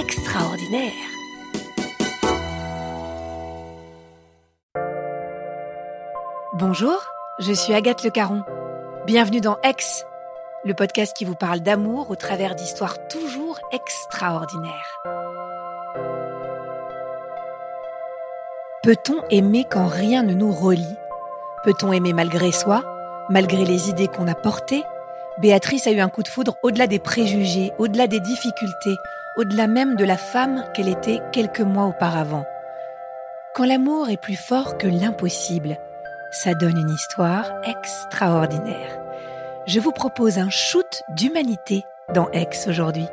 extraordinaire. Bonjour, je suis Agathe Le Caron. Bienvenue dans Ex, le podcast qui vous parle d'amour au travers d'histoires toujours extraordinaires. Peut-on aimer quand rien ne nous relie? Peut-on aimer malgré soi, malgré les idées qu'on a portées? Béatrice a eu un coup de foudre au-delà des préjugés, au-delà des difficultés, au-delà même de la femme qu'elle était quelques mois auparavant. Quand l'amour est plus fort que l'impossible, ça donne une histoire extraordinaire. Je vous propose un shoot d'humanité dans Aix aujourd'hui.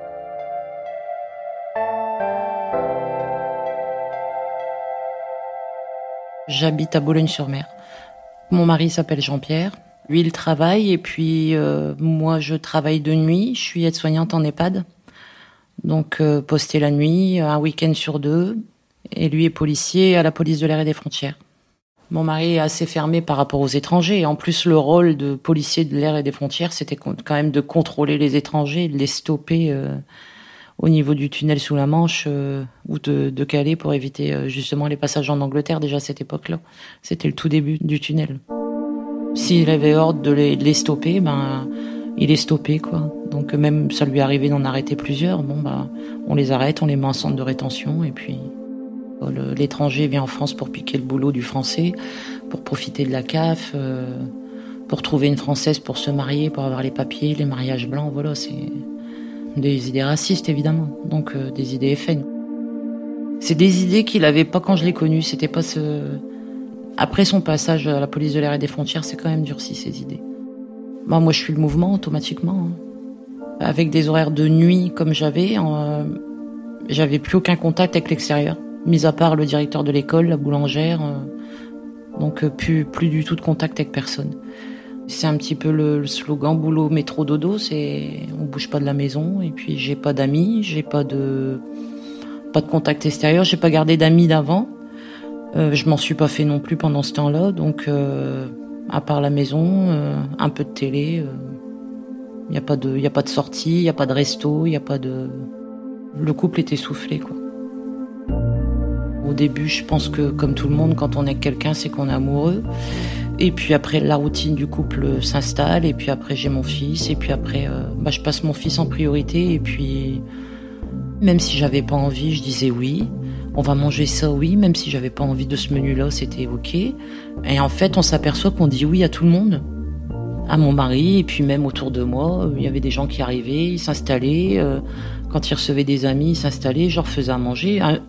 J'habite à Boulogne-sur-Mer. Mon mari s'appelle Jean-Pierre. Lui, il travaille et puis euh, moi, je travaille de nuit. Je suis aide-soignante en EHPAD. Donc, euh, postée la nuit, un week-end sur deux. Et lui est policier à la police de l'air et des frontières. Mon mari est assez fermé par rapport aux étrangers. Et en plus, le rôle de policier de l'air et des frontières, c'était quand même de contrôler les étrangers, de les stopper euh, au niveau du tunnel sous la Manche euh, ou de, de Calais pour éviter euh, justement les passages en Angleterre déjà à cette époque-là. C'était le tout début du tunnel. S'il avait ordre de les, de les stopper, ben il est stoppé quoi. Donc même ça lui est arrivé d'en arrêter plusieurs. Bon bah on les arrête, on les met en centre de rétention et puis le- l'étranger vient en France pour piquer le boulot du français, pour profiter de la CAF, euh, pour trouver une française pour se marier, pour avoir les papiers, les mariages blancs. Voilà, c'est des idées racistes évidemment, donc euh, des idées FN. C'est des idées qu'il avait pas quand je l'ai connu. C'était pas ce. Après son passage à la police de l'air et des frontières, c'est quand même durci ces idées. Bah, moi, je suis le mouvement automatiquement. hein. Avec des horaires de nuit comme j'avais, euh, j'avais plus aucun contact avec l'extérieur, mis à part le directeur de l'école, la boulangère. euh, donc euh, plus plus du tout de contact avec personne. C'est un petit peu le, slogan boulot métro dodo, c'est on bouge pas de la maison et puis j'ai pas d'amis, j'ai pas de pas de contact extérieur, j'ai pas gardé d'amis d'avant. Euh, je m'en suis pas fait non plus pendant ce temps-là, donc à part la maison, euh, un peu de télé, il y a pas de a pas de sortie, il y a pas de resto, il y a pas de le couple est essoufflé quoi. Au début, je pense que comme tout le monde, quand on est quelqu'un, c'est qu'on est amoureux. Et puis après, la routine du couple s'installe. Et puis après, j'ai mon fils. Et puis après, euh, bah, je passe mon fils en priorité. Et puis, même si j'avais pas envie, je disais oui. On va manger ça, oui. Même si j'avais pas envie de ce menu-là, c'était évoqué. Et en fait, on s'aperçoit qu'on dit oui à tout le monde. À mon mari, et puis même autour de moi, il y avait des gens qui arrivaient, ils s'installaient. euh, quand ils recevaient des amis, ils s'installaient, je leur faisais à manger. Un-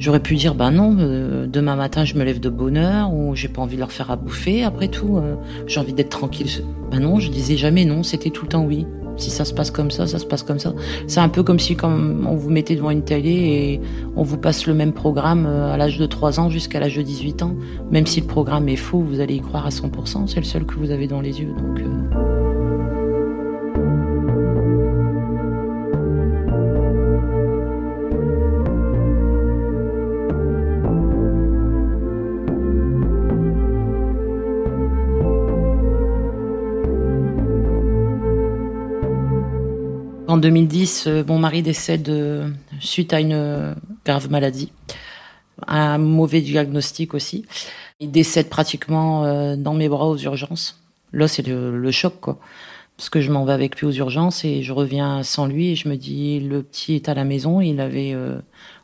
J'aurais pu dire, bah non, euh, demain matin je me lève de bonne heure, ou j'ai pas envie de leur faire à bouffer, après tout, euh, j'ai envie d'être tranquille. Bah non, je disais jamais non, c'était tout le temps oui. Si ça se passe comme ça, ça se passe comme ça. C'est un peu comme si comme on vous mettait devant une télé et on vous passe le même programme euh, à l'âge de 3 ans jusqu'à l'âge de 18 ans. Même si le programme est faux, vous allez y croire à 100%. C'est le seul que vous avez dans les yeux. Donc, euh. En 2010, euh, mon mari décède euh, suite à une euh, grave maladie, un mauvais diagnostic aussi. Il décède pratiquement dans mes bras aux urgences. Là, c'est le, choc, quoi. Parce que je m'en vais avec lui aux urgences et je reviens sans lui et je me dis, le petit est à la maison. Il avait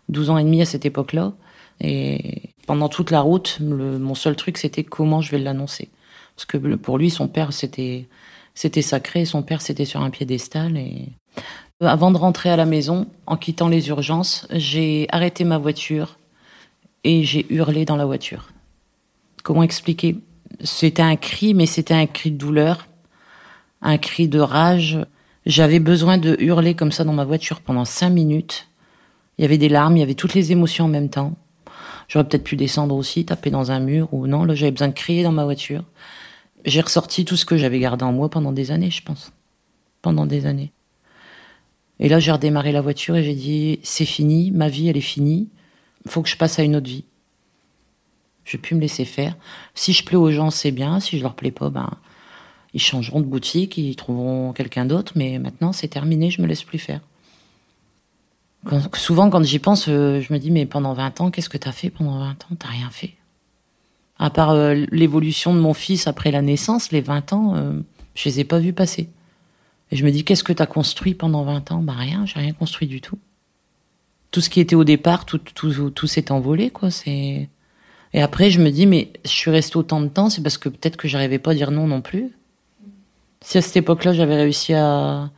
12 ans et demi à cette époque-là. Et pendant toute la route, mon seul truc, c'était comment je vais l'annoncer. Parce que pour lui, son père, c'était sacré. Son père, c'était sur un piédestal. Avant de rentrer à la maison, en quittant les urgences, j'ai arrêté ma voiture et j'ai hurlé dans la voiture. Comment expliquer? C'était un cri, mais c'était un cri de douleur, un cri de rage. J'avais besoin de hurler comme ça dans ma voiture pendant cinq minutes. Il y avait des larmes, il y avait toutes les émotions en même temps. J'aurais peut-être pu descendre aussi, taper dans un mur ou non. Là, j'avais besoin de crier dans ma voiture. J'ai ressorti tout ce que j'avais gardé en moi pendant des années, je pense. Pendant des années. Et là, j'ai redémarré la voiture et j'ai dit, c'est fini, ma vie, elle est finie. Il faut que je passe à une autre vie. Je vais plus me laisser faire. Si je plais aux gens, c'est bien. Si je leur plais pas, ben, ils changeront de boutique, ils trouveront quelqu'un d'autre. Mais maintenant, c'est terminé, je me laisse plus faire. souvent, quand j'y pense, euh, je me dis, mais pendant 20 ans, qu'est-ce que tu as fait pendant 20 ans? T'as rien fait. À part euh, l'évolution de mon fils après la naissance, les 20 ans, euh, je les ai pas vus passer. Et je me dis, qu'est-ce que tu as construit pendant 20 ans? Bah rien, j'ai rien construit du tout. Tout ce qui était au départ, tout, tout, tout s'est envolé, quoi. C'est et après, je me dis, mais je suis restée autant de temps, c'est parce que peut-être que j'arrivais pas à dire non non plus. Si à cette époque-là, j'avais réussi à,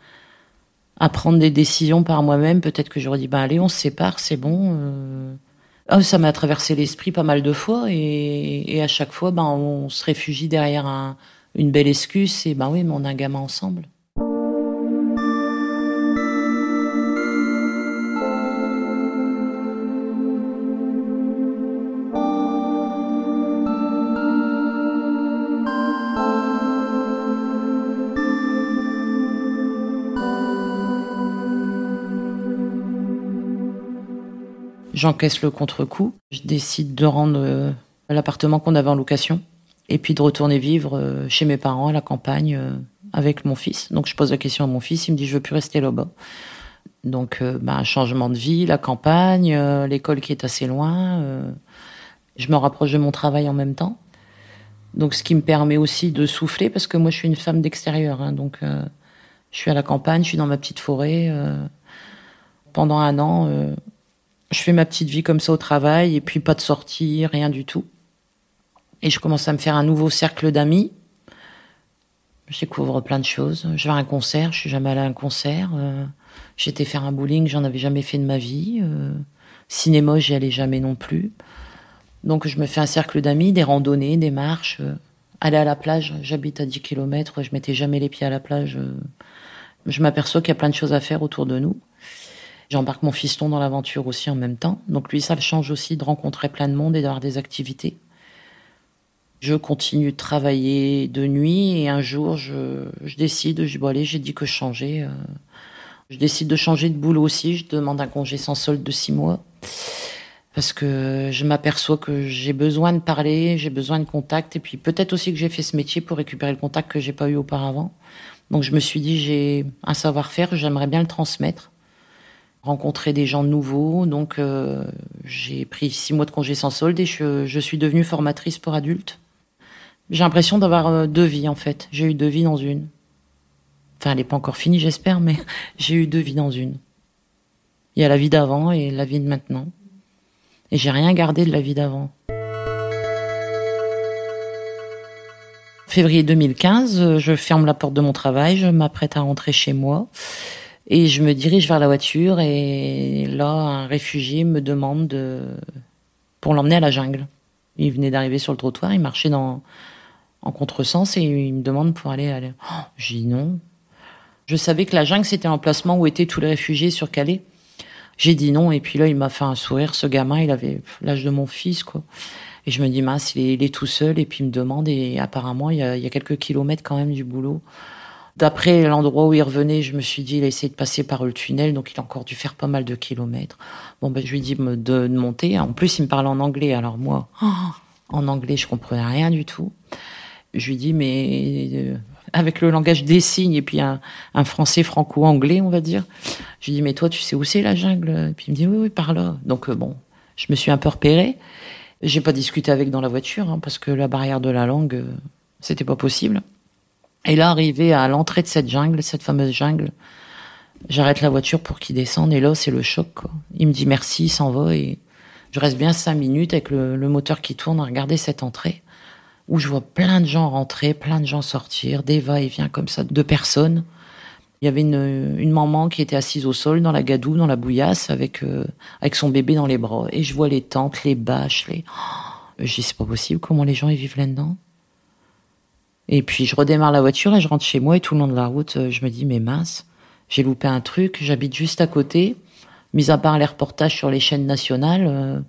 à prendre des décisions par moi-même, peut-être que j'aurais dit, bah allez, on se sépare, c'est bon. Euh... Oh, ça m'a traversé l'esprit pas mal de fois, et, et à chaque fois, ben, on se réfugie derrière un, une belle excuse, et ben oui, mais on a un gamin ensemble. J'encaisse le contre-coup. Je décide de rendre euh, l'appartement qu'on avait en location et puis de retourner vivre euh, chez mes parents à la campagne euh, avec mon fils. Donc je pose la question à mon fils, il me dit je veux plus rester là-bas. Donc bah, un changement de vie, la campagne, l'école qui est assez loin. je me rapproche de mon travail en même temps. Donc ce qui me permet aussi de souffler parce que moi je suis une femme d'extérieur. Hein, donc je suis à la campagne, je suis dans ma petite forêt. pendant un an, je fais ma petite vie comme ça au travail et puis pas de sortie, rien du tout. Et je commence à me faire un nouveau cercle d'amis. Je découvre plein de choses. Je vais à un concert, je suis jamais allée à un concert. Euh, j'étais faire un bowling, j'en avais jamais fait de ma vie. Euh, cinéma, j'y allais jamais non plus. Donc je me fais un cercle d'amis, des randonnées, des marches. Euh, aller à la plage, j'habite à 10 km, je mettais jamais les pieds à la plage. je m'aperçois qu'il y a plein de choses à faire autour de nous. J'embarque mon fiston dans l'aventure aussi en même temps. Donc lui, ça le change aussi de rencontrer plein de monde et d'avoir des activités. Je continue de travailler de nuit et un jour, je, décide, je j'ai dit que je changeais. Euh. je décide de changer de boulot aussi. Je demande un congé sans solde de six mois. Parce que je m'aperçois que j'ai besoin de parler, j'ai besoin de contact. Et puis peut-être aussi que j'ai fait ce métier pour récupérer le contact que j'ai pas eu auparavant. Donc je me suis dit, j'ai un savoir-faire, j'aimerais bien le transmettre rencontrer des gens nouveaux. Donc, euh, j'ai pris six mois de congé sans solde et je, suis devenue formatrice pour adultes. J'ai l'impression d'avoir euh, deux vies, en fait. J'ai eu deux vies dans une. Enfin, elle n'est pas encore finie, j'espère, mais j'ai eu deux vies dans une. Il y a la vie d'avant et la vie de maintenant. Et j'ai rien gardé de la vie d'avant. Février 2015, je ferme la porte de mon travail, je m'apprête à rentrer chez moi. Et je me dirige vers la voiture et là, un réfugié me demande de... pour l'emmener à la jungle. Il venait d'arriver sur le trottoir, il marchait dans... en contresens et il me demande pour aller... aller... Oh, j'ai dit non. Je savais que la jungle, c'était l'emplacement où étaient tous les réfugiés sur Calais. J'ai dit non, et puis là, il m'a fait un sourire, ce gamin, il avait l'âge de mon fils, quoi. Et je me dis, mince, il est, tout seul, et puis il me demande, et apparemment, il y, a, quelques kilomètres quand même du boulot. D'après l'endroit où il revenait, je me suis dit, il a essayé de passer par le tunnel, donc il a encore dû faire pas mal de kilomètres. Bon, ben, je lui dis de, de monter. En plus, il me parle en anglais, alors moi, en anglais, je comprenais rien du tout. Je lui dis, mais euh, avec le langage des signes et puis un, français franco-anglais, on va dire. Je lui dis, mais toi, tu sais où c'est la jungle? Et puis il me dit, oui, oui, par là. Donc euh, bon, je me suis un peu repéré. J'ai pas discuté avec dans la voiture hein, parce que la barrière de la langue, euh, c'était pas possible. Et là, arrivé à l'entrée de cette jungle, cette fameuse jungle, j'arrête la voiture pour qu'il descende et là, c'est le choc. Quoi. Il me dit merci, il s'en va et je reste bien cinq minutes avec le, moteur qui tourne à regarder cette entrée où je vois plein de gens rentrer, plein de gens sortir, des va-et-vient comme ça de personnes. Il y avait une, une, maman qui était assise au sol dans la gadoue, dans la bouillasse, avec euh, avec son bébé dans les bras. Et je vois les tentes, les bâches, les. Oh, je dis c'est pas possible. Comment les gens y vivent là-dedans? Et puis je redémarre la voiture et je rentre chez moi et tout le long de la route, euh, je me dis mais mince, j'ai loupé un truc. J'habite juste à côté. Mis à part les reportages sur les chaînes nationales, euh,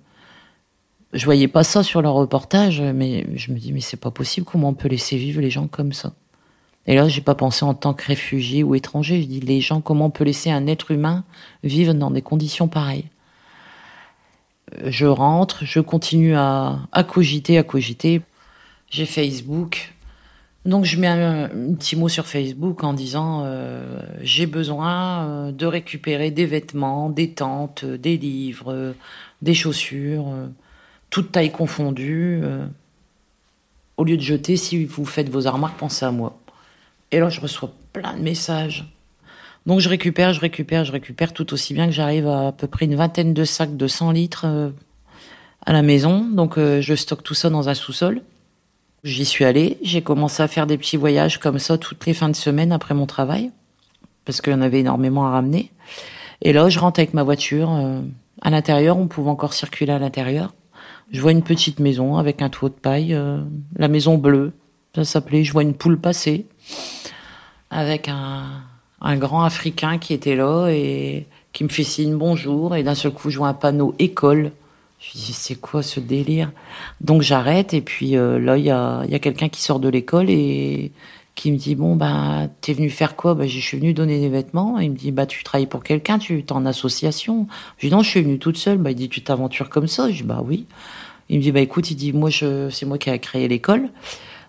je voyais pas ça sur leur reportage, mais je me dis mais c'est pas possible. Comment on peut laisser vivre les gens comme ça? Et là, j'ai pas pensé en tant que réfugié ou étranger. Je dis les gens, comment on peut laisser un être humain vivre dans des conditions pareilles? Je rentre, je continue à cogiter, à cogiter. J'ai Facebook. Donc je mets un, petit mot sur Facebook en disant euh, j'ai besoin euh, de récupérer des vêtements, des tentes, des livres, des chaussures toute taille confondue. Euh, au lieu de jeter, si vous faites vos armoires, pensez à moi. Et là, je reçois plein de messages. Donc je récupère, je récupère, je récupère tout aussi bien que j'arrive à à peu près une vingtaine de sacs de 100 litres euh, à la maison. Donc euh, je stocke tout ça dans un sous-sol. J'y suis allée, j'ai commencé à faire des petits voyages comme ça toutes les fins de semaine après mon travail, parce qu'il y en avait énormément à ramener. Et là, je rentre avec ma voiture. à l'intérieur, on pouvait encore circuler à l'intérieur. Je vois une petite maison avec un toit de paille, euh, la maison bleue, ça s'appelait. Je vois une poule passer avec un, un grand Africain qui était là et qui me fait signe bonjour. Et d'un seul coup, je vois un panneau école. Je dis, c'est quoi ce délire? Donc j'arrête et puis euh, là, il y a, y a quelqu'un qui sort de l'école et qui me dit, bon, ben, t'es venu faire quoi? Ben, Je suis venu donner des vêtements. Il me dit, bah, tu travailles pour quelqu'un, tu es en association. Je dis, non, je suis venu toute seule. Bah, il dit, tu t'aventures comme ça? Je dis, bah oui. Il me dit, bah écoute, il dit, moi, je, c'est moi qui ai créé l'école.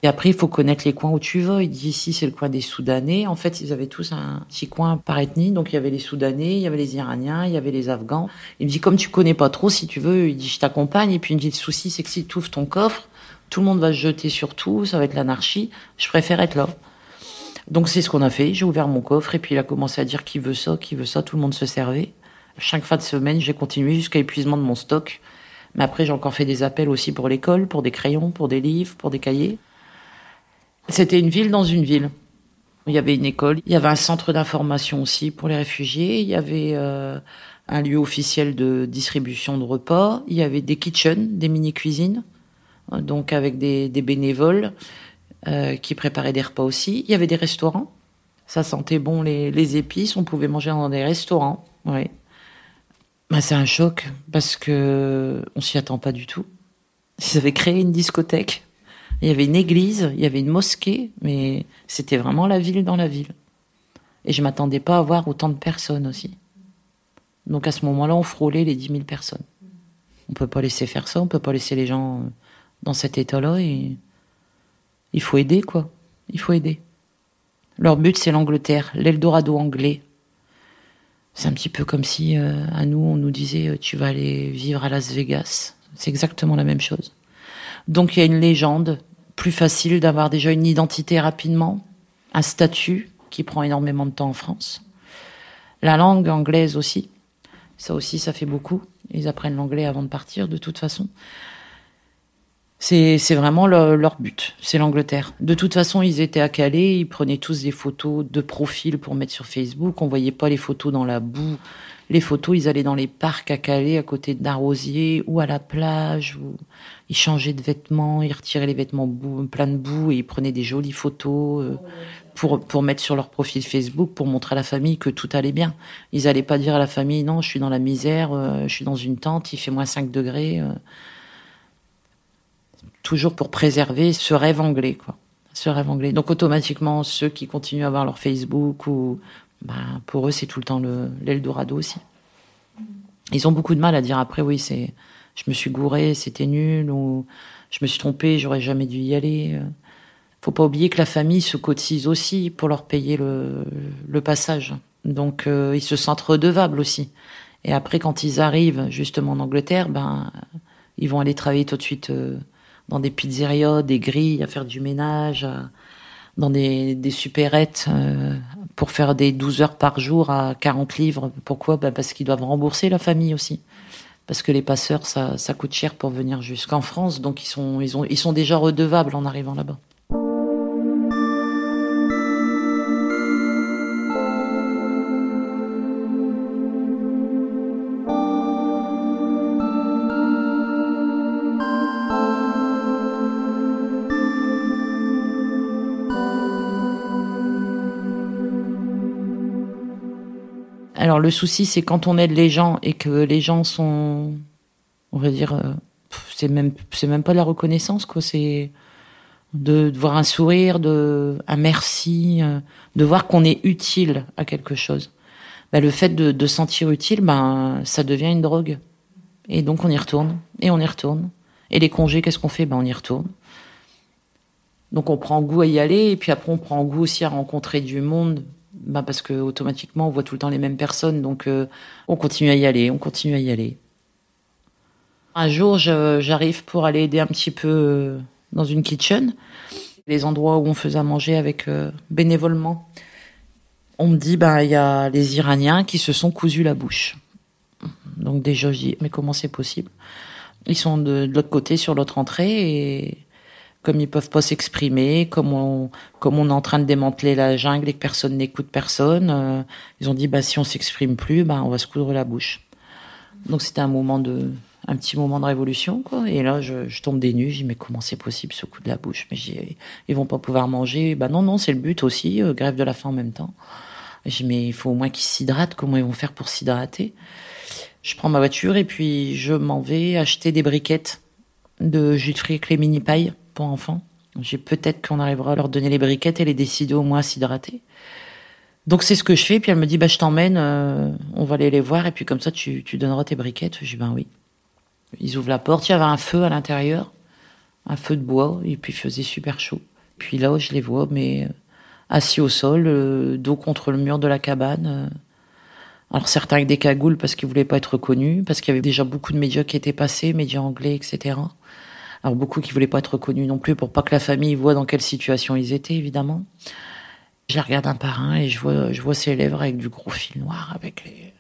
Et après, il faut connaître les coins où tu vas. Il dit, ici, c'est le coin des Soudanais. En fait, ils avaient tous un petit coin par ethnie. Donc, il y avait les Soudanais, il y avait les Iraniens, il y avait les Afghans. Il me dit, comme tu connais pas trop, si tu veux, il dit, je t'accompagne. Et puis, il me dit, le souci, c'est que si tu ouvres ton coffre, tout le monde va se jeter sur tout, ça va être l'anarchie. Je préfère être là. Donc, c'est ce qu'on a fait. J'ai ouvert mon coffre et puis il a commencé à dire qui veut ça, qui veut ça. Tout le monde se servait. Chaque fin de semaine, j'ai continué jusqu'à épuisement de mon stock. Mais après, j'ai encore fait des appels aussi pour l'école, pour des crayons, pour des livres, pour des cahiers. C'était une ville dans une ville. Il y avait une école, il y avait un centre d'information aussi pour les réfugiés, il y avait euh, un lieu officiel de distribution de repas, il y avait des kitchens, des mini-cuisines, euh, donc avec des, bénévoles euh, qui préparaient des repas aussi. Il y avait des restaurants, ça sentait bon les, épices, on pouvait manger dans des restaurants. Oui. Bah, c'est un choc parce que on s'y attend pas du tout. Ils avaient créé une discothèque. Il y avait une église, il y avait une mosquée, mais c'était vraiment la ville dans la ville. Et je m'attendais pas à voir autant de personnes aussi. Donc à ce moment-là, on frôlait les 10 000 personnes. On peut pas laisser faire ça, on peut pas laisser les gens dans cet état-là il faut aider quoi. Il faut aider. Leur but c'est l'Angleterre, l'Eldorado anglais. C'est un petit peu comme si euh, à nous on nous disait euh, tu vas aller vivre à Las Vegas. C'est exactement la même chose. Donc il y a une légende, plus facile d'avoir déjà une identité rapidement, un statut qui prend énormément de temps en France. La langue anglaise aussi. Ça aussi, ça fait beaucoup. Ils apprennent l'anglais avant de partir, de toute façon. C'est, vraiment leur but, c'est l'Angleterre. De toute façon, ils étaient à Calais, ils prenaient tous des photos de profil pour mettre sur Facebook. On voyait pas les photos dans la boue les photos, ils allaient dans les parcs à Calais, à côté d'un rosier, ou à la plage, où ils changeaient de vêtements, ils retiraient les vêtements plein de boue et ils prenaient des jolies photos euh, pour, pour mettre sur leur profil Facebook, pour montrer à la famille que tout allait bien. Ils n'allaient pas dire à la famille, non, je suis dans la misère, euh, je suis dans une tente, il fait moins 5 degrés. Euh. toujours pour préserver ce rêve anglais, quoi. Ce rêve anglais. Donc automatiquement, ceux qui continuent à avoir leur Facebook ou, bah, pour eux, c'est tout le temps l'Eldorado aussi. Ils ont beaucoup de mal à dire après, oui, c'est, je me suis gouré, c'était nul, ou je me suis trompé, j'aurais jamais dû y aller. Faut pas oublier que la famille se cotise aussi pour leur payer le, le passage. Donc, euh, ils se sentent redevables aussi. Et après, quand ils arrivent justement en Angleterre, ben, ils vont aller travailler tout de suite euh, dans des pizzerias, des grilles, à faire du ménage, dans des, des supérettes, euh, pour faire des 12 heures par jour à 40 livres. Pourquoi? Ben Parce qu'ils doivent rembourser la famille aussi. Parce que les passeurs, ça, ça coûte cher pour venir jusqu'en France. Donc ils sont, ils, ont, ils sont déjà redevables en arrivant là-bas. Alors le souci, c'est quand on aide les gens et que les gens sont, on va dire, euh, c'est même, pas la reconnaissance, quoi. C'est de, voir un sourire, de un merci, euh, de voir qu'on est utile à quelque chose. Ben, le fait de, de sentir utile, ben ça devient une drogue. Et donc on y retourne et on y retourne. Et les congés, qu'est-ce qu'on fait? Ben on y retourne. Donc on prend goût à y aller et puis après on prend goût aussi à rencontrer du monde bah parce que automatiquement on voit tout le temps les mêmes personnes, donc euh, on continue à y aller, on continue à y aller. Un jour, j'arrive pour aller aider un petit peu euh, dans une kitchen, les endroits où on faisait à manger avec euh, bénévolement. On me dit, ben il y a les Iraniens qui se sont cousus la bouche. Donc déjà, je dis, mais comment c'est possible? Ils sont de, de l'autre côté, sur l'autre entrée, et comme ils peuvent pas s'exprimer, comme on, comme on est en train de démanteler la jungle et que personne n'écoute personne, euh, ils ont dit bah si on s'exprime plus, bah on va se coudre la bouche. Donc c'était un moment de, un petit moment de révolution quoi. Et là je, je tombe des nues, je dis mais comment c'est possible ce coup de la bouche? Mais ils vont pas pouvoir manger. Bah non non c'est le but aussi, euh, grève de la faim en même temps. Dis mais il faut au moins qu'ils s'hydratent. Comment ils vont faire pour s'hydrater? Je prends ma voiture et puis je m'en vais acheter des briquettes de jus de fruits les mini pailles pour enfants. J'ai peut-être qu'on arrivera à leur donner les briquettes et les décider au moins à s'hydrater. Donc c'est ce que je fais. Puis elle me dit bah je t'emmène, euh, on va aller les voir et puis comme ça tu, tu donneras tes briquettes. Je dis ben oui. Ils ouvrent la porte, il y avait un feu à l'intérieur, un feu de bois et puis il faisait super chaud. Puis là je les vois mais euh, assis au sol, euh, dos contre le mur de la cabane. Alors certains avec des cagoules parce qu'ils voulaient pas être reconnus, parce qu'il y avait déjà beaucoup de médias qui étaient passés, médias anglais, etc. Alors beaucoup qui voulaient pas être reconnus non plus pour pas que la famille voit dans quelle situation ils étaient, évidemment. Je regarde un par un et je vois, je vois ces lèvres avec du gros fil noir, avec les,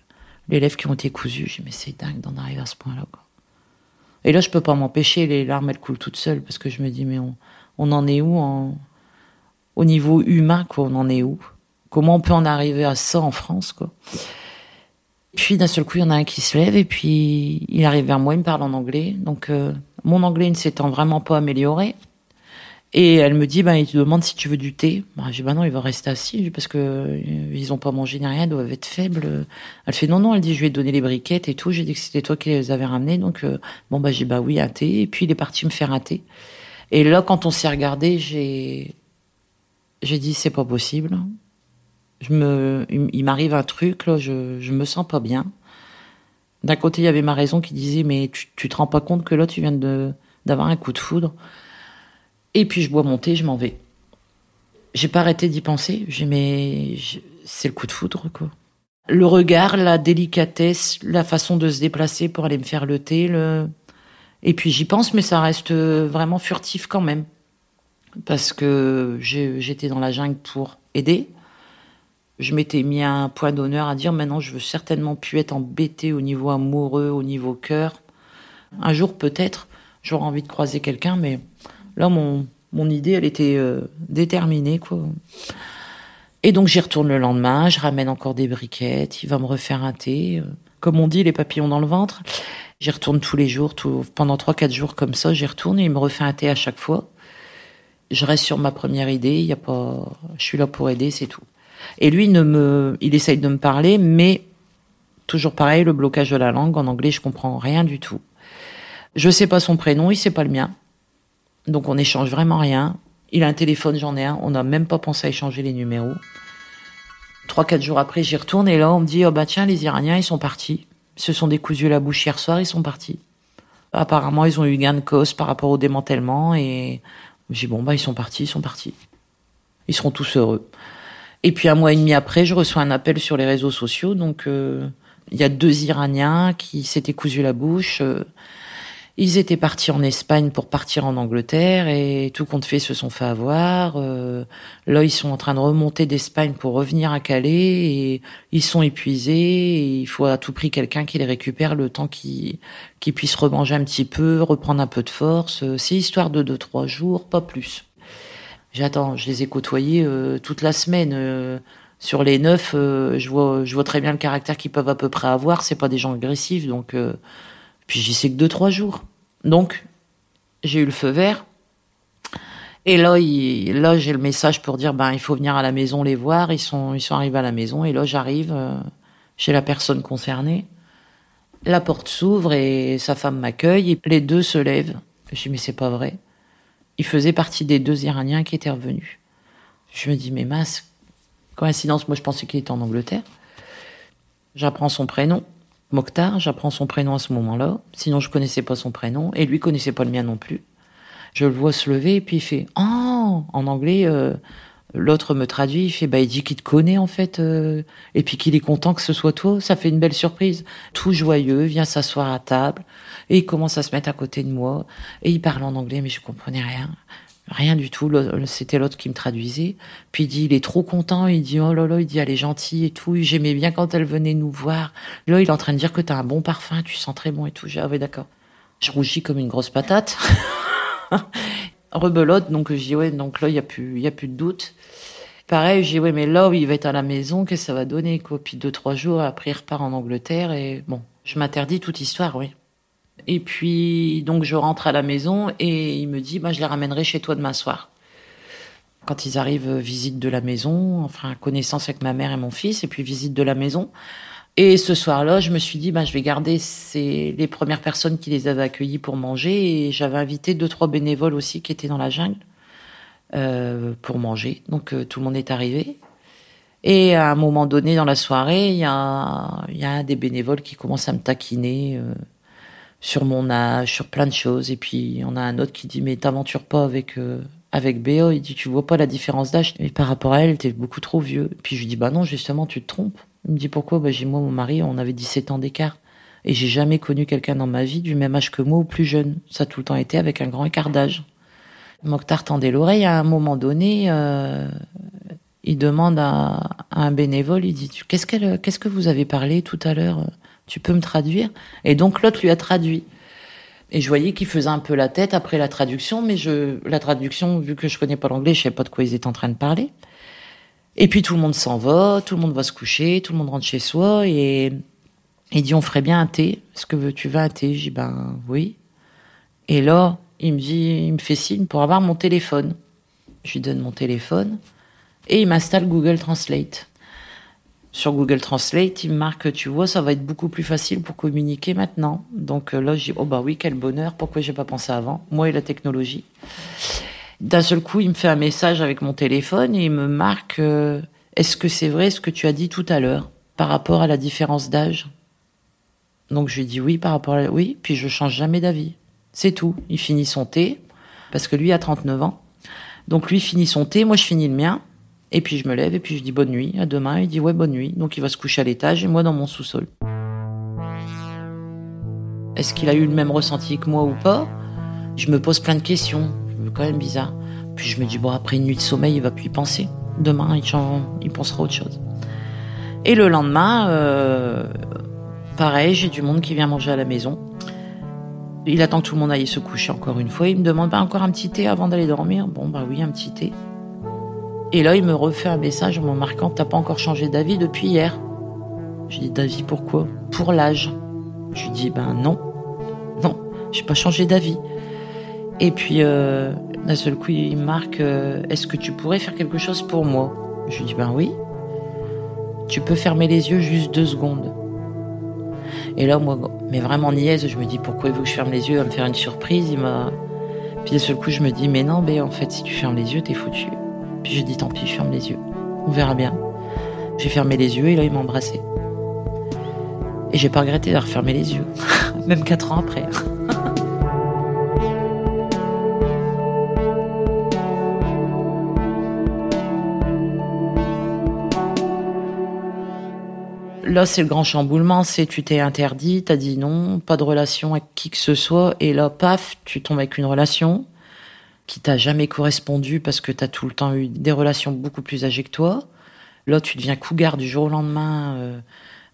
les lèvres qui ont été cousues. Je dis, mais c'est dingue d'en arriver à ce point-là. Et là, je peux pas m'empêcher, les larmes, elles coulent toutes seules, parce que je me dis, mais on, on en est où au niveau humain, quoi, on en est où? Comment on peut en arriver à ça en France, quoi? Puis d'un seul coup, il y en a un qui se lève et puis il arrive vers moi, il me parle en anglais. Donc euh, mon anglais ne s'étant vraiment pas amélioré. Et elle me dit, ben, il te demande si tu veux du thé. Ben, je dis, ben non, il va rester assis parce que euh, ils ont pas mangé ni rien, ils doivent être faibles. Elle fait, non, non, elle dit, je lui ai donné les briquettes et tout. J'ai dit que c'était toi qui les avais ramenées. Donc, euh, bon, bah, j'ai dit, bah oui, un thé. Et puis, il est parti me faire un thé. Et là, quand on s'est regardé, j'ai, j'ai dit, c'est pas possible. Je me, il m'arrive un truc, là, je, je me sens pas bien. D'un côté, il y avait ma raison qui disait, mais tu, tu te rends pas compte que là, tu viens de, d'avoir un coup de foudre. Et puis, je bois mon thé, je m'en vais. J'ai pas arrêté d'y penser. J'ai, mais, c'est le coup de foudre, quoi. Le regard, la délicatesse, la façon de se déplacer pour aller me faire le thé, le... Et puis j'y pense, mais ça reste vraiment furtif quand même. Parce que j'étais dans la jungle pour aider je m'étais mis un point d'honneur à dire maintenant je veux certainement plus être embêté au niveau amoureux, au niveau cœur. Un jour peut-être j'aurai envie de croiser quelqu'un, mais là mon, mon idée elle était euh, déterminée quoi. Et donc j'y retourne le lendemain, je ramène encore des briquettes, il va me refaire un thé. Euh. comme on dit, les papillons dans le ventre. J'y retourne tous les jours, pendant trois, quatre jours comme ça, j'y retourne et il me refait un thé à chaque fois. Je reste sur ma première idée, y a pas, je suis là pour aider, c'est tout. Et lui, ne me, il essaye de me parler, mais toujours pareil, le blocage de la langue. En anglais, je comprends rien du tout. Je sais pas son prénom, il sait pas le mien. Donc on échange vraiment rien. Il a un téléphone, j'en ai un. On n'a même pas pensé à échanger les numéros. Trois, quatre jours après, j'y retourne et là, on me dit, oh bah tiens, les Iraniens, ils sont partis. Ils se sont décousus la bouche hier soir, ils sont partis. Apparemment, ils ont eu gain de cause par rapport au démantèlement et j'ai bon, bah, ils sont partis, ils sont partis. Ils seront tous heureux. Et puis, un mois et demi après, je reçois un appel sur les réseaux sociaux. Donc, euh, il y a deux Iraniens qui s'étaient cousus la bouche. Euh, ils étaient partis en Espagne pour partir en Angleterre et tout compte fait se sont fait avoir. Euh, là, ils sont en train de remonter d'Espagne pour revenir à Calais et ils sont épuisés. Et il faut à tout prix quelqu'un qui les récupère le temps qu'ils qu puissent remanger un petit peu, reprendre un peu de force. C'est histoire de deux trois jours, pas plus. J'attends, je les ai côtoyés euh, toute la semaine. Euh, sur les neuf, euh, je vois, très bien le caractère qu'ils peuvent à peu près avoir. C'est pas des gens agressifs, donc puis j'y sais que deux, trois jours. Donc, j'ai eu le feu vert. Et là, là, j'ai le message pour dire, ben, il faut venir à la maison les voir. Ils sont, ils sont arrivés à la maison. Et là, j'arrive chez la personne concernée. La porte s'ouvre et sa femme m'accueille. Et les deux se lèvent. Je dis, mais c'est pas vrai. Il faisait partie des deux Iraniens qui étaient revenus. Je me dis, mais mince, coïncidence, moi je pensais qu'il était en Angleterre. J'apprends son prénom. Mokhtar, j'apprends son prénom à ce moment-là. Sinon, je connaissais pas son prénom et lui connaissait pas le mien non plus. Je le vois se lever et puis il fait oh en anglais. Euh, l'autre me traduit, il fait bah il dit qu'il te connaît en fait euh, et puis qu'il est content que ce soit toi. Ça fait une belle surprise. Tout joyeux, vient s'asseoir à table et il commence à se mettre à côté de moi et il parle en anglais mais je comprenais rien. Rien du tout. C'était l'autre qui me traduisait. Puis il dit, il est trop content. Il dit, oh là là, il dit, elle est gentille et tout. J'aimais bien quand elle venait nous voir. Là, il est en train de dire que t'as un bon parfum, tu sens très bon et tout. J'ai, ah oui, d'accord. Je rougis comme une grosse patate. Rebelote, donc je dis, ouais, donc là, il y a plus, il y a plus de doute. Pareil, j'ai ouais, mais là, il va être à la maison, qu'est-ce que ça va donner, quoi? Puis deux, trois jours, après, il repart en Angleterre et bon, je m'interdis toute histoire, oui. Et puis, donc, je rentre à la maison et il me dit, bah, je les ramènerai chez toi demain soir. Quand ils arrivent, euh, visite de la maison, enfin, connaissance avec ma mère et mon fils, et puis visite de la maison. Et ce soir-là, je me suis dit, bah, je vais garder ces, les premières personnes qui les avaient accueillis pour manger. Et j'avais invité deux, trois bénévoles aussi qui étaient dans la jungle euh, pour manger. Donc, euh, tout le monde est arrivé. Et à un moment donné, dans la soirée, il y a, un des bénévoles qui commence à me taquiner. Euh, sur mon âge, sur plein de choses. Et puis on a un autre qui dit mais t'aventures pas avec avec Béo. Il dit tu vois pas la différence d'âge. Et par rapport à elle, t'es beaucoup trop vieux. puis je lui dis bah non justement tu te trompes. Il me dit pourquoi? Bah j'ai moi mon mari on avait 17 ans d'écart. Et j'ai jamais connu quelqu'un dans ma vie du même âge que moi ou plus jeune. Ça a tout le temps été avec un grand écart d'âge. Mokhtar tendait l'oreille à un moment donné. Euh, il demande à, un bénévole, il dit qu'est-ce qu'elle, qu'est-ce que vous avez parlé tout à l'heure? Tu peux me traduire? Et donc l'autre lui a traduit. Et je voyais qu'il faisait un peu la tête après la traduction, mais je, la traduction, vu que je connais pas l'anglais, je savais pas de quoi ils étaient en train de parler. Et puis tout le monde s'en va, tout le monde va se coucher, tout le monde rentre chez soi et il dit on ferait bien un thé. Est-ce que tu veux un thé? J'ai ben oui. Et là, il me dit, il me fait signe pour avoir mon téléphone. Je lui donne mon téléphone et il m'installe Google Translate sur Google Translate, il me marque, tu vois, ça va être beaucoup plus facile pour communiquer maintenant. Donc euh, là, je dis, oh bah oui, quel bonheur, pourquoi j'ai pas pensé avant? Moi et la technologie. D'un seul coup, il me fait un message avec mon téléphone et il me marque, euh, est-ce que c'est vrai ce que tu as dit tout à l'heure par rapport à la différence d'âge? Donc je lui dis oui par rapport à oui, puis je change jamais d'avis. C'est tout. Il finit son thé parce que lui a 39 ans. Donc lui finit son thé, moi je finis le mien. Et puis je me lève et puis je dis bonne nuit, à demain. Il dit ouais, bonne nuit. Donc il va se coucher à l'étage et moi dans mon sous-sol. Est-ce qu'il a eu le même ressenti que moi ou pas? Je me pose plein de questions. Quand même bizarre. Puis je me dis bon, après une nuit de sommeil, il va plus y penser. Demain, il, il pensera autre chose. Et le lendemain, euh, pareil, j'ai du monde qui vient manger à la maison. Il attend que tout le monde aille se coucher encore une fois. Il me demande pas encore un petit thé avant d'aller dormir. Bon, bah oui, un petit thé. Et là, il me refait un message en me marquant T'as pas encore changé d'avis depuis hier Je dis d'avis pourquoi Pour l'âge. Je lui dis ben non, non, j'ai pas changé d'avis. Et puis euh, d'un seul coup il marque euh, est-ce que tu pourrais faire quelque chose pour moi? Je lui dis ben oui. Tu peux fermer les yeux juste deux secondes. Et là moi mais vraiment niaise, je me dis pourquoi il veut que je ferme les yeux? À me faire une surprise, il m'a puis d'un seul coup je me dis mais non mais en fait si tu fermes les yeux t'es foutu. Puis j'ai dit tant pis, je ferme les yeux. On verra bien. J'ai fermé les yeux et là il m'a embrassé. Et j'ai pas regretté d'avoir fermé les yeux, même quatre ans après. Là, c'est le grand chamboulement, c'est tu t'es interdit, t'as dit non, pas de relation avec qui que ce soit, et là, paf, tu tombes avec une relation qui t'a jamais correspondu parce que t'as tout le temps eu des relations beaucoup plus âgées que toi. Là, tu deviens cougar du jour au lendemain euh,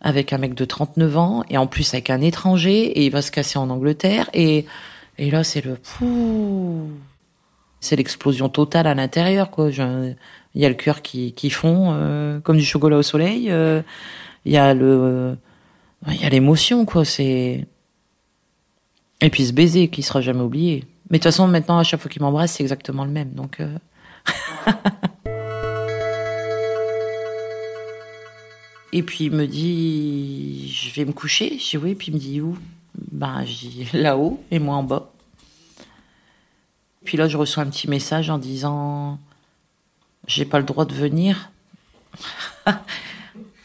avec un mec de 39 ans et en plus avec un étranger et il va se casser en Angleterre et et là c'est le c'est l'explosion totale à l'intérieur quoi. Il y a le cœur qui qui fond euh, comme du chocolat au soleil. Euh, il y a le il y a l'émotion quoi. C'est et puis ce baiser qui sera jamais oublié. Mais de toute façon maintenant à chaque fois qu'il m'embrasse c'est exactement le même donc. Euh... Et puis il me dit, je vais me coucher. Je dis oui. Puis il me dit où? Ben, je là-haut et moi en bas. Puis là, je reçois un petit message en disant, j'ai pas le droit de venir.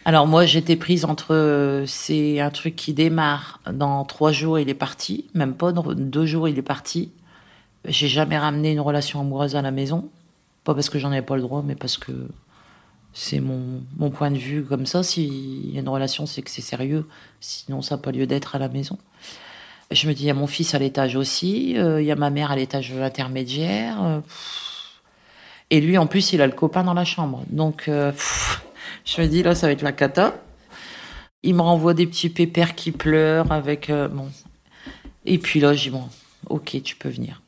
Alors moi, j'étais prise entre, c'est un truc qui démarre dans trois jours, il est parti. Même pas dans deux jours, il est parti. J'ai jamais ramené une relation amoureuse à la maison. Pas parce que j'en avais pas le droit, mais parce que c'est mon, mon, point de vue comme ça. S'il y a une relation, c'est que c'est sérieux. Sinon, ça n'a pas lieu d'être à la maison. Je me dis, il y a mon fils à l'étage aussi. Euh, il y a ma mère à l'étage intermédiaire. Euh, et lui, en plus, il a le copain dans la chambre. Donc, euh, je me dis, là, ça va être la cata. Il me renvoie des petits pépères qui pleurent avec... bon. Et puis là, dis, bon, ok, tu peux venir.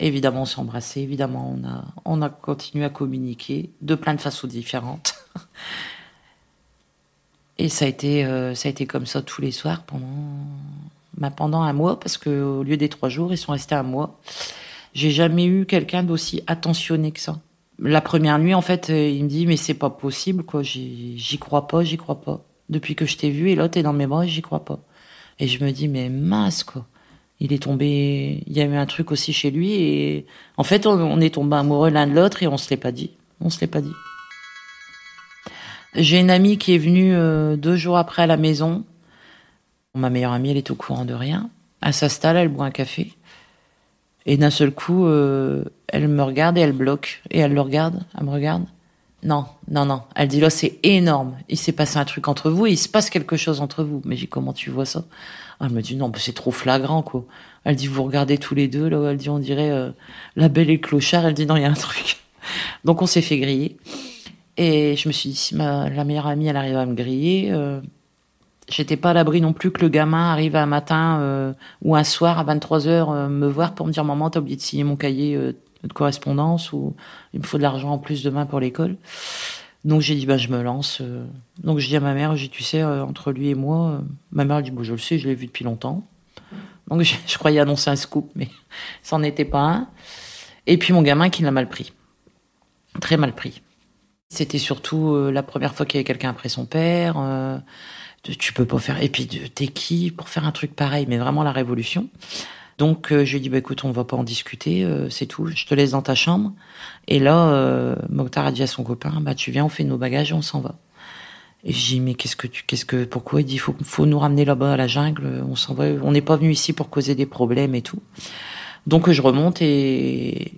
Évidemment, on s'est évidemment, on a, on a continué à communiquer de plein de façons différentes. Et ça a été, euh, ça a comme ça tous les soirs pendant, bah, pendant un mois, parce que au lieu des trois jours, ils sont restés un mois. J'ai jamais eu quelqu'un d'aussi attentionné que ça. La première nuit, en fait, euh, il me dit mais c'est pas possible, quoi. J'y crois pas, j'y crois pas. Depuis que je t'ai vu, et là dans mes bras, j'y crois pas. Et je me dis mais mince, quoi il est tombé, il y a eu un truc aussi chez lui et en fait on, est tombé amoureux l'un de l'autre et on se l'est pas dit. On se l'est pas dit. J'ai une amie qui est venue euh, deux jours après à la maison. Ma meilleure amie, elle est au courant de rien. Elle s'installe, elle boit un café. Et d'un seul coup, euh, elle me regarde et elle bloque. Et elle le regarde, elle me regarde. Non, non, non. Elle dit là, c'est énorme. Il s'est passé un truc entre vous et il se passe quelque chose entre vous. Mais j'ai comment tu vois ça? Elle me dit non, c'est trop flagrant quoi. Elle dit vous regardez tous les deux là. Elle dit on dirait euh, la belle et le clochard. Elle dit non, il y a un truc. Donc on s'est fait griller. Et je me suis dit si ma, la meilleure amie elle arrive à me griller, euh, j'étais pas à l'abri non plus que le gamin arrive un matin euh, ou un soir à 23 h me voir pour me dire maman t'as oublié de signer mon cahier de correspondance ou il me faut de l'argent en plus demain pour l'école. Donc j'ai dit bah je me lance. Euh. Donc je dis à ma mère, j'ai tu sais euh, entre lui et moi, euh, ma mère dit bon je le sais, je l'ai vu depuis longtemps. Donc je, croyais annoncer un scoop, mais n'en était pas un. Et puis mon gamin qui l'a mal pris, très mal pris. C'était surtout la première fois qu'il y avait quelqu'un après son père. Tu peux pas faire. Et puis t'es qui pour faire un truc pareil Mais vraiment la révolution. Donc euh, je lui ai dit bah écoute on va pas en discuter, euh, c'est tout, je te laisse dans ta chambre. Et là euh, Mokhtar a dit à son copain bah tu viens on fait nos bagages et on s'en va. Et j'ai dit mais qu'est-ce que tu qu'est-ce que pourquoi? Il dit faut faut nous ramener là-bas à la jungle, on s'en va, on n'est pas venu ici pour causer des problèmes et tout. Donc je remonte et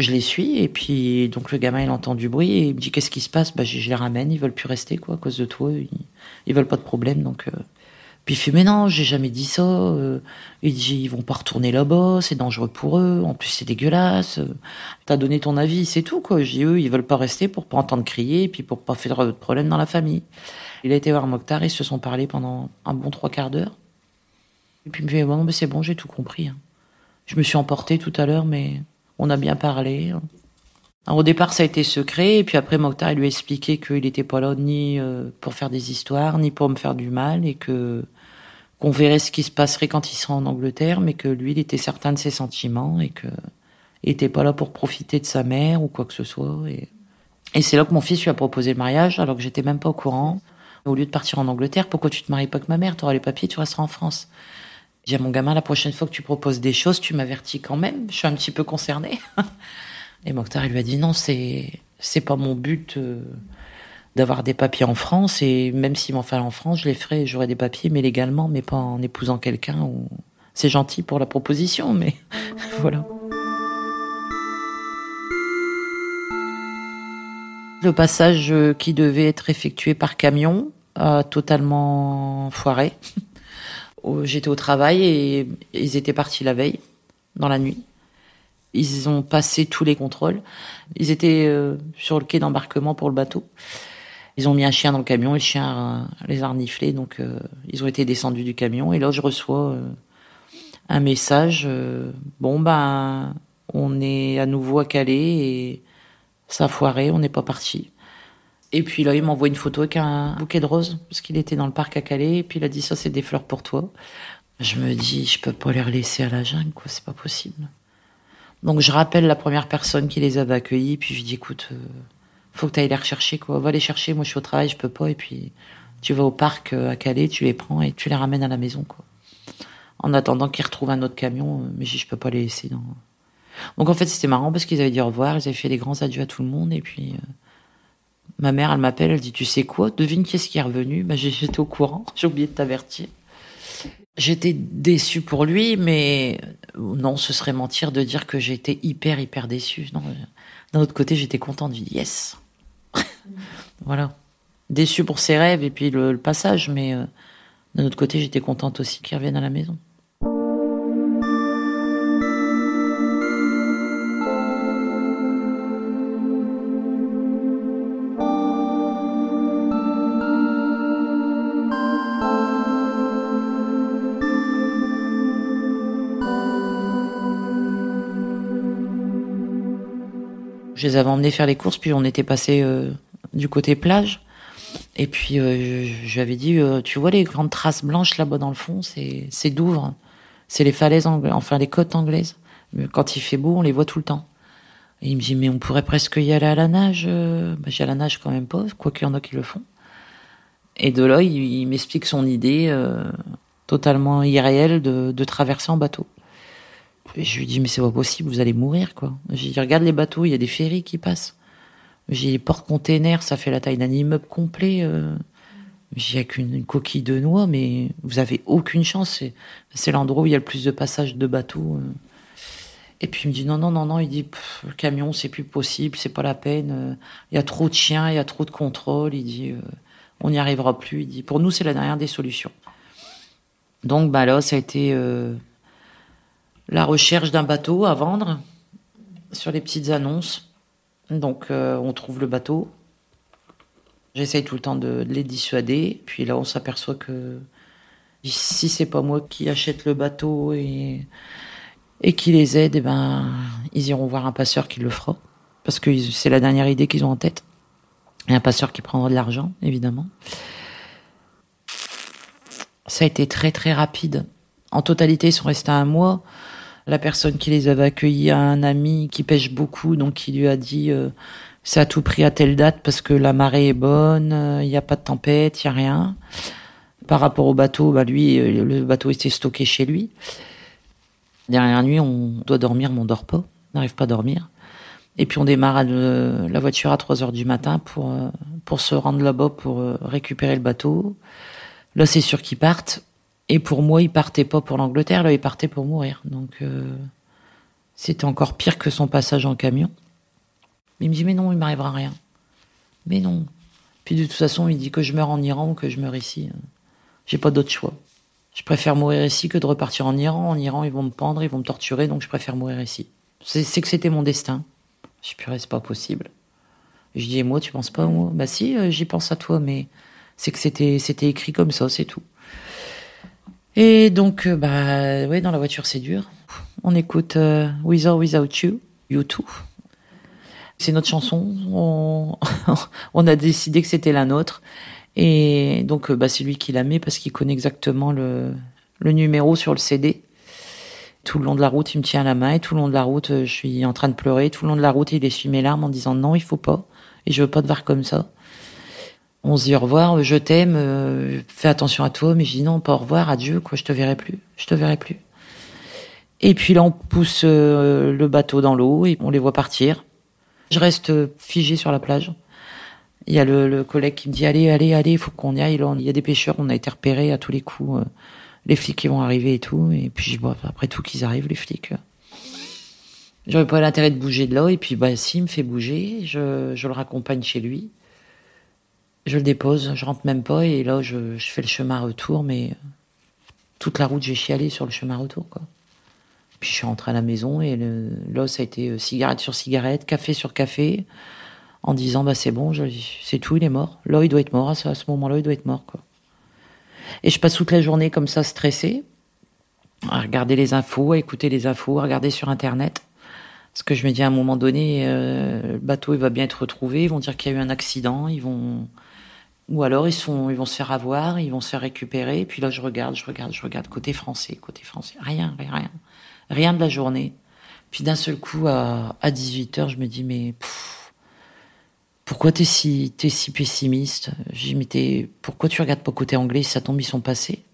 je les suis et puis donc le gamin il entend du bruit et il me dit qu'est-ce qui se passe? Bah je, les ramène ils veulent plus rester quoi à cause de toi ils, ils veulent pas de problème donc puis il fait mais non, j'ai jamais dit ça. Euh, il dit ils vont pas retourner là-bas, c'est dangereux pour eux. En plus c'est dégueulasse. T'as donné ton avis, c'est tout quoi. J'ai eux ils veulent pas rester pour pas entendre crier et puis pour pas faire de problème dans la famille. Il a été voir Mokhtar, ils se sont parlé pendant un bon trois quarts d'heure. Et puis il me fait bon, c'est bon, j'ai tout compris. Hein. Je me suis emportée tout à l'heure, mais on a bien parlé. Au départ, ça a été secret, et puis après, Mokhtar lui a expliqué qu'il n'était pas là ni euh, pour faire des histoires, ni pour me faire du mal, et que qu'on verrait ce qui se passerait quand il sera en Angleterre, mais que lui, il était certain de ses sentiments et que il était pas là pour profiter de sa mère ou quoi que ce soit. Et, et c'est là que mon fils lui a proposé le mariage, alors que j'étais même pas au courant. Au lieu de partir en Angleterre, pourquoi tu te maries pas avec ma mère? Tu auras les papiers, tu resteras en France. J'ai mon gamin, la prochaine fois que tu proposes des choses, tu m'avertis quand même. Je suis un petit peu concernée. Et Mokhtar, il lui a dit non, c'est c'est pas mon but euh, d'avoir des papiers en France. Et même s'il m'en fallait en France, je les ferais, j'aurais des papiers, mais légalement, mais pas en épousant quelqu'un. C'est gentil pour la proposition, mais voilà. Le passage qui devait être effectué par camion a totalement foiré. J'étais au travail et ils étaient partis la veille, dans la nuit. Ils ont passé tous les contrôles. Ils étaient euh, sur le quai d'embarquement pour le bateau. Ils ont mis un chien dans le camion et le chien les a reniflés. Donc, euh, ils ont été descendus du camion. Et là, je reçois euh, un message. bon, ben, on est à nouveau à Calais et ça a foiré. On n'est pas parti. Et puis là, il m'envoie une photo avec un bouquet de roses, parce qu'il était dans le parc à Calais, et puis il a dit ça, c'est des fleurs pour toi. Je me dis, je peux pas les laisser à la jungle, quoi, c'est pas possible. Donc je rappelle la première personne qui les avait accueillis, puis je dis, écoute, euh, faut que tu ailles les rechercher, quoi. Va les chercher, moi je suis au travail, je peux pas, et puis tu vas au parc euh, à Calais, tu les prends et tu les ramènes à la maison, quoi. En attendant qu'ils retrouvent un autre camion, euh, mais je dis, je peux pas les laisser dans. Donc en fait, c'était marrant parce qu'ils avaient dit au revoir, ils avaient fait des grands adieux à tout le monde, et puis. Ma mère, elle m'appelle, elle dit, tu sais quoi? Devine qui est-ce qui est revenu? Bah, J'étais au courant, j'ai oublié de t'avertir. J'étais déçue pour lui, mais non, ce serait mentir de dire que j'étais hyper, hyper déçue. D'un autre côté, j'étais contente, je dis yes. voilà. Déçue pour ses rêves et puis le, passage, mais euh, d'un autre côté, j'étais contente aussi qu'il revienne à la maison. Je les avais emmenés faire les courses, puis on était passé euh, du côté plage. Et puis euh, je, lui dit, euh, tu vois les grandes traces blanches là-bas dans le fond, c'est Douvres, c'est les falaises anglaises, enfin les côtes anglaises. Quand il fait beau, on les voit tout le temps. Et il me dit, mais on pourrait presque y aller à la nage. Bah, j'ai à la nage quand même pas, quoi qu'il y en a qui le font. Et de là, il, m'explique son idée totalement irréelle de traverser en bateau je lui dis, mais c'est pas possible, vous allez mourir, quoi. J'ai dit, regarde les bateaux, il y a des ferries qui passent. J'ai porte-container, ça fait la taille d'un immeuble complet. Euh. J'ai qu'une coquille de noix, mais vous avez aucune chance. C'est l'endroit où il y a le plus de passages de bateaux. Euh. Et puis il me dit non, non, non, non. Il dit camion, c'est plus possible, c'est pas la peine. Euh. Il y a trop de chiens, il y a trop de contrôle. Il dit on n'y arrivera plus. Il dit pour nous, c'est la dernière des solutions. Donc bah là, ça a été la recherche d'un bateau à vendre sur les petites annonces. Donc euh, on trouve le bateau. J'essaye tout le temps de, les dissuader. Puis là, on s'aperçoit que si c'est pas moi qui achète le bateau et, qui les aide, eh ben, ils iront voir un passeur qui le fera. Parce que c'est la dernière idée qu'ils ont en tête. Et un passeur qui prendra de l'argent, évidemment. Ça a été très très rapide. En totalité, ils sont restés un mois. La personne qui les avait accueillis a un ami qui pêche beaucoup, donc il lui a dit euh, c'est à tout prix à telle date parce que la marée est bonne, il n'y a pas de tempête, il n'y a rien. Par rapport au bateau, bah lui, euh, le bateau était stocké chez lui. Dernière nuit, on doit dormir, mais on dort pas, n'arrive pas à dormir. Et puis on démarre la voiture à 3 heures du matin pour, euh, pour se rendre là-bas pour récupérer le bateau. Là, c'est sûr qu'ils partent. Et pour moi, il partait pas pour l'Angleterre, là, il partait pour mourir. Donc, euh, c'était encore pire que son passage en camion. Il me dit, mais non, il m'arrivera rien. Mais non. Puis de toute façon, il dit que je meurs en Iran ou que je meurs ici. J'ai pas d'autre choix. Je préfère mourir ici que de repartir en Iran. En Iran, ils vont me pendre, ils vont me torturer, donc je préfère mourir ici. C'est que c'était mon destin. Je purée, c'est pas possible. Je dis, moi, tu penses pas à moi? Bah si, euh, j'y pense à toi, mais c'est que c'était écrit comme ça, c'est tout. Et donc, euh, bah, ouais, dans la voiture, c'est dur. On écoute euh, With or Without You, You Too. C'est notre chanson. On, a décidé que c'était la nôtre. Et donc, bah, c'est lui qui la met parce qu'il connaît exactement le, numéro sur le CD. Tout le long de la route, il me tient la main et tout le long de la route, je suis en train de pleurer. Tout le long de la route, il essuie mes larmes en disant non, il faut pas. Et je veux pas te voir comme ça. On se dit au revoir, je t'aime, euh, fais attention à toi, mais je dis non, pas au revoir, adieu, quoi, je te verrai plus, je te verrai plus. Et puis là, on pousse euh, le bateau dans l'eau et on les voit partir. Je reste figé sur la plage. Il y a le, collègue qui me dit allez, allez, allez, il faut qu'on y aille. Il y a des pêcheurs, on a été repérés à tous les coups. Euh, les flics qui vont arriver et tout. Et puis, bon, après tout qu'ils arrivent, les flics. J'aurais pas l'intérêt de bouger de là. Et puis, bah, si, il me fait bouger. Je, je le raccompagne chez lui. Je le dépose, je rentre même pas. Et là, je, fais le chemin retour. Mais toute la route, j'ai chialé sur le chemin retour, quoi. Puis je suis rentré à la maison et là, ça a été euh, cigarette sur cigarette, café sur café, en disant bah c'est bon, c'est tout, il est mort. Là, il doit être mort. À ce, moment-là, il doit être mort, quoi. Et je passe toute la journée comme ça, stressée, à regarder les infos, à écouter les infos, à regarder sur Internet. Parce que je me dis à un moment donné, euh, le bateau il va bien être retrouvé, ils vont dire qu'il y a eu un accident, ils vont, ou alors ils sont, ils vont se faire avoir, ils vont se faire récupérer. Puis là je regarde, je regarde, je regarde côté français, côté français, rien, rien, rien, rien de la journée. Puis d'un seul coup à, à 18 h je me dis mais pourquoi t'es si, es si pessimiste? J'ai mais pourquoi tu regardes pas côté anglais? Ça tombe, ils sont passés.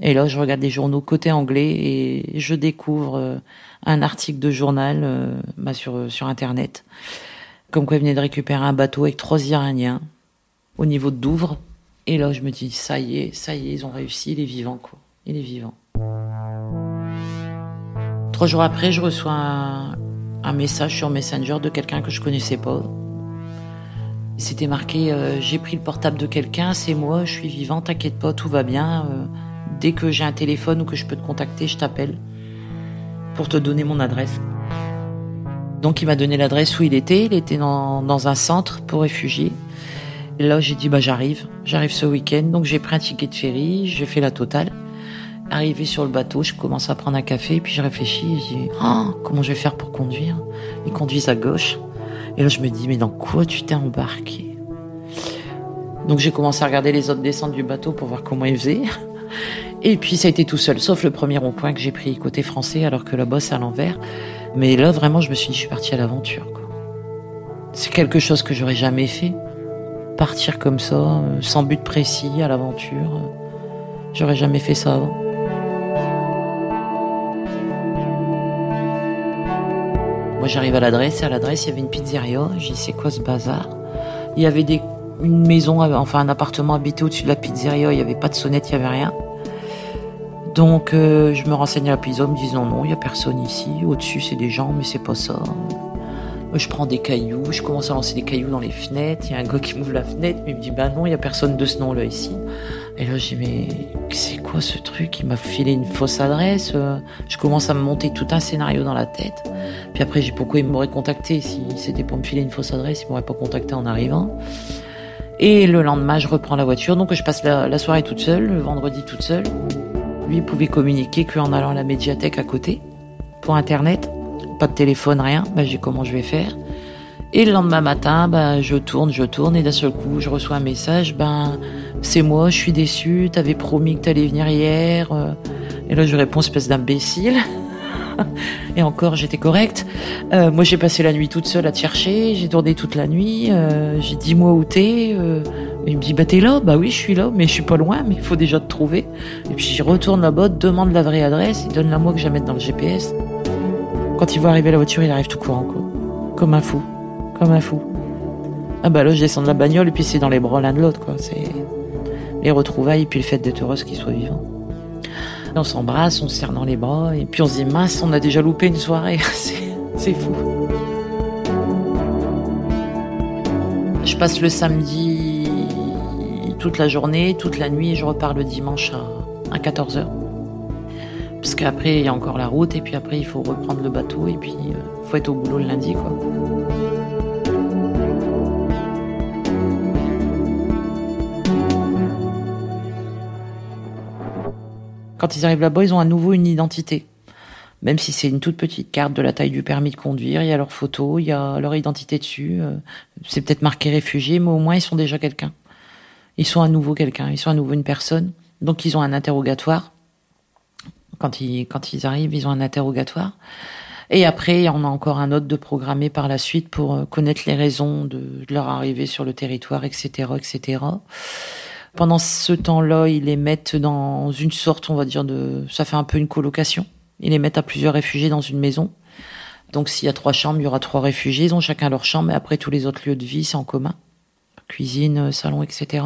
Et là, je regarde les journaux côté anglais et je découvre euh, un article de journal euh, bah, sur, sur Internet. Comme quoi, ils venaient de récupérer un bateau avec trois Iraniens au niveau de Douvres. Et là, je me dis, ça y est, ça y est, ils ont réussi, il est vivant, quoi. Il est vivant. Trois jours après, je reçois un, message sur Messenger de quelqu'un que je connaissais pas c'était marqué euh, J'ai pris le portable de quelqu'un, c'est moi, je suis vivant, t'inquiète pas, tout va bien. Euh, dès que j'ai un téléphone ou que je peux te contacter, je t'appelle pour te donner mon adresse. Donc il m'a donné l'adresse où il était. Il était dans un centre pour réfugiés. Et là, j'ai dit bah j'arrive, j'arrive ce week-end. Donc j'ai pris un ticket de ferry, j'ai fait la totale. Arrivé sur le bateau, je commence à prendre un café, puis je réfléchis, je dis oh, comment je vais faire pour conduire? Ils conduisent à gauche. Et là, je me dis, mais dans quoi tu t'es embarqué? Donc j'ai commencé à regarder les autres descentes du bateau pour voir comment ils faisaient. Et puis ça a été tout seul, sauf le premier rond-point que j'ai pris côté français, alors que la bosse à l'envers. Mais là, vraiment, je me suis dit, je suis partie à l'aventure. C'est quelque chose que j'aurais jamais fait. Partir comme ça, euh, sans but précis, à l'aventure. J'aurais jamais fait ça avant. Moi, j'arrive à l'adresse, et à l'adresse, il y avait une pizzeria. J'ai dit, c'est quoi ce bazar? Il y avait une maison, enfin un appartement habité au-dessus de la pizzeria. Il n'y avait pas de sonnette, il n'y avait rien. Donc, euh, je me renseigne à la pizza, me disant non, il n'y a personne ici. Au-dessus, c'est des gens, mais c'est pas ça. Je prends des cailloux, je commence à lancer des cailloux dans les fenêtres. Il y a un gars qui m'ouvre la fenêtre, mais il me dit, bah non, il n'y a personne de ce nom-là ici. Et là, j'ai mais c'est quoi ce truc? Il m'a filé une fausse adresse. Euh. Je commence à me monter tout un scénario dans la tête. Puis après, j'ai pourquoi il m'aurait contacté? Si c'était pour me filer une fausse adresse, il m'aurait pas contacté en arrivant. Et le lendemain, je reprends la voiture, donc je passe la, soirée toute seule, le vendredi toute seule. Lui il pouvait communiquer qu'en allant à la médiathèque à côté, pour Internet. Pas de téléphone, rien. Ben, j'ai comment je vais faire? Et le lendemain matin, ben, je tourne, je tourne, et d'un seul coup, je reçois un message, ben, c'est moi, je suis déçu, t'avais promis que t'allais venir hier. Euh. Et là, je réponds, espèce d'imbécile. et encore, j'étais correcte. Euh, moi, j'ai passé la nuit toute seule à te chercher, j'ai tourné toute la nuit, euh, j'ai dit moi où t'es. il me dit, bah t'es là Bah oui, je suis là, mais je suis pas loin, mais il faut déjà te trouver. Et puis, j'y retourne là-bas, demande la vraie adresse, il donne la moi que j'aime mettre dans le GPS. Quand il voit arriver la voiture, il arrive tout courant, quoi. Comme un fou. Comme un fou. Ah bah là, je descends de la bagnole et puis c'est dans les bras l'un de l'autre, quoi. C'est les retrouvailles et puis le fait d'être heureuse qu'il soit vivant. on s'embrasse, on se serre dans les bras et puis on se dit mince, on a déjà loupé une soirée. c'est fou. Je passe le samedi toute la journée, toute la nuit et je repars le dimanche à, 14h. Parce qu'après, il y a encore la route et puis après, il faut reprendre le bateau et puis il euh, faut être au boulot le lundi, quoi. Quand ils arrivent là-bas, ils ont à nouveau une identité. même si c'est une toute petite carte de la taille du permis de conduire, il y a leur photo, il y a leur identité dessus. Euh, c'est peut-être marqué réfugié, mais au moins ils sont déjà quelqu'un. Ils sont à nouveau quelqu'un, ils sont à nouveau une personne. Donc ils ont un interrogatoire. Quand ils, quand ils arrivent, ils ont un interrogatoire. Et après, on a encore un autre de programmé par la suite pour euh, connaître les raisons de, leur arrivée sur le territoire, etc., etc. Pendant ce temps-là, ils les mettent dans une sorte, on va dire, de, ça fait un peu une colocation. Ils les mettent à plusieurs réfugiés dans une maison. Donc s'il y a trois chambres, il y aura trois réfugiés. Ils ont chacun leur chambre, et après tous les autres lieux de vie, c'est en commun. Cuisine, salon, etc.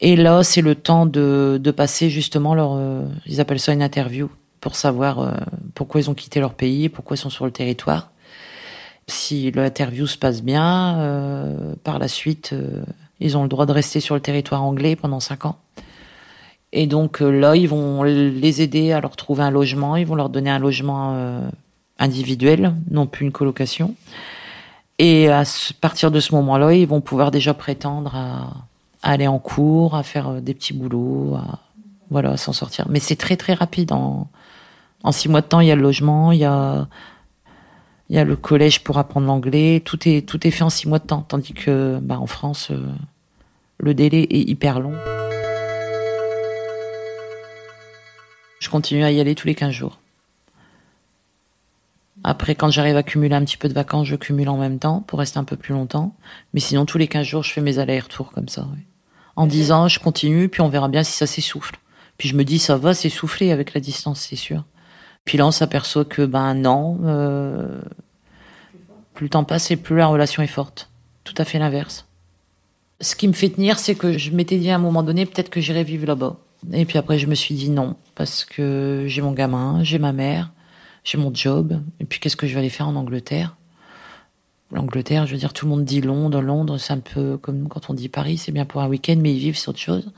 Et là, c'est le temps de, passer justement leur, euh, ils appellent ça une interview, pour savoir euh, pourquoi ils ont quitté leur pays, pourquoi ils sont sur le territoire. Si l'interview se passe bien, euh, par la suite, ils ont le droit de rester sur le territoire anglais pendant cinq ans. Et donc là, ils vont les aider à leur trouver un logement. Ils vont leur donner un logement individuel, non plus une colocation. Et à partir de ce moment-là, ils vont pouvoir déjà prétendre à, aller en cours, à faire euh, des petits boulots, à voilà, s'en sortir. Mais c'est très très rapide. En, six mois de temps, il y a le logement, il y a le collège pour apprendre l'anglais. Tout est tout est fait en six mois de temps, tandis que bah, en France, le délai est hyper long. Je continue à y aller tous les 15 jours. Après, quand j'arrive à cumuler un petit peu de vacances, je cumule en même temps pour rester un peu plus longtemps. Mais sinon, tous les 15 jours, je fais mes allers-retours comme ça. En 10 ans, je continue, puis on verra bien si ça s'essouffle. Puis je me dis, ça va s'essouffler avec la distance, c'est sûr. Puis là, on s'aperçoit que, ben non, euh, plus le temps passe et plus la relation est forte. Tout à fait l'inverse. Ce qui me fait tenir, c'est que je m'étais dit à un moment donné, peut-être que j'irai vivre là-bas. Et puis après, je me suis dit non, parce que j'ai mon gamin, j'ai ma mère, j'ai mon job. Et puis qu'est-ce que je vais aller faire en Angleterre? L'Angleterre, je veux dire, tout le monde dit Londres. Londres, c'est un peu comme quand on dit Paris, c'est bien pour un week-end, mais ils vivent, c'est autre chose.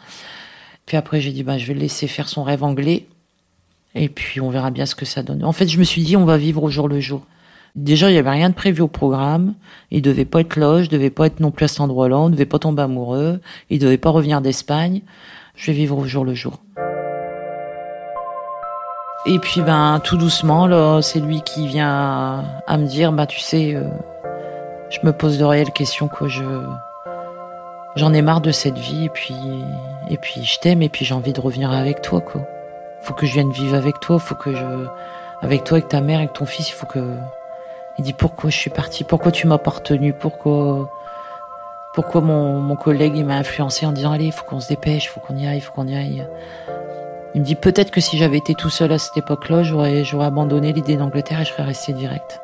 Puis après, j'ai dit, bah, je vais le laisser faire son rêve anglais. Et puis, on verra bien ce que ça donne. En fait, je me suis dit, on va vivre au jour le jour. Déjà, il n'y avait rien de prévu au programme. Il devait pas être là, je devais pas être non plus à cet endroit-là, on devait pas tomber amoureux. Il devait pas revenir d'Espagne. Je vais vivre au jour le jour. Et puis ben tout doucement c'est lui qui vient à, me dire bah tu sais, euh, je me pose de réelles questions quoi. Je j'en ai marre de cette vie et puis et puis je t'aime et puis j'ai envie de revenir avec toi quoi. Faut que je vienne vivre avec toi, faut que je avec toi, avec ta mère, avec ton fils, il faut que il dit pourquoi je suis parti, pourquoi tu m'as partenu, pourquoi pourquoi mon, mon collègue il m'a influencé en disant allez, faut qu'on se dépêche, faut qu'on y aille, il faut qu'on y aille. Il me dit peut-être que si j'avais été tout seul à cette époque-là, j'aurais, j'aurais abandonné l'idée d'Angleterre et je serais resté direct.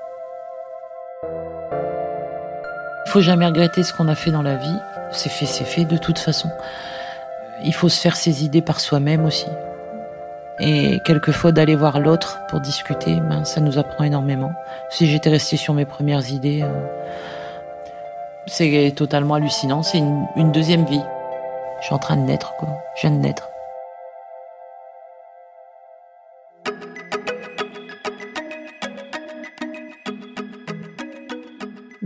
Faut jamais regretter ce qu'on a fait dans la vie. C'est fait, c'est fait de toute façon. Il faut se faire ses idées par soi-même aussi. Et quelquefois d'aller voir l'autre pour discuter, ben, ça nous apprend énormément. Si j'étais resté sur mes premières idées, euh, c'est totalement hallucinant. C'est une, deuxième vie. Je suis en train de naître, quoi. Je viens de naître.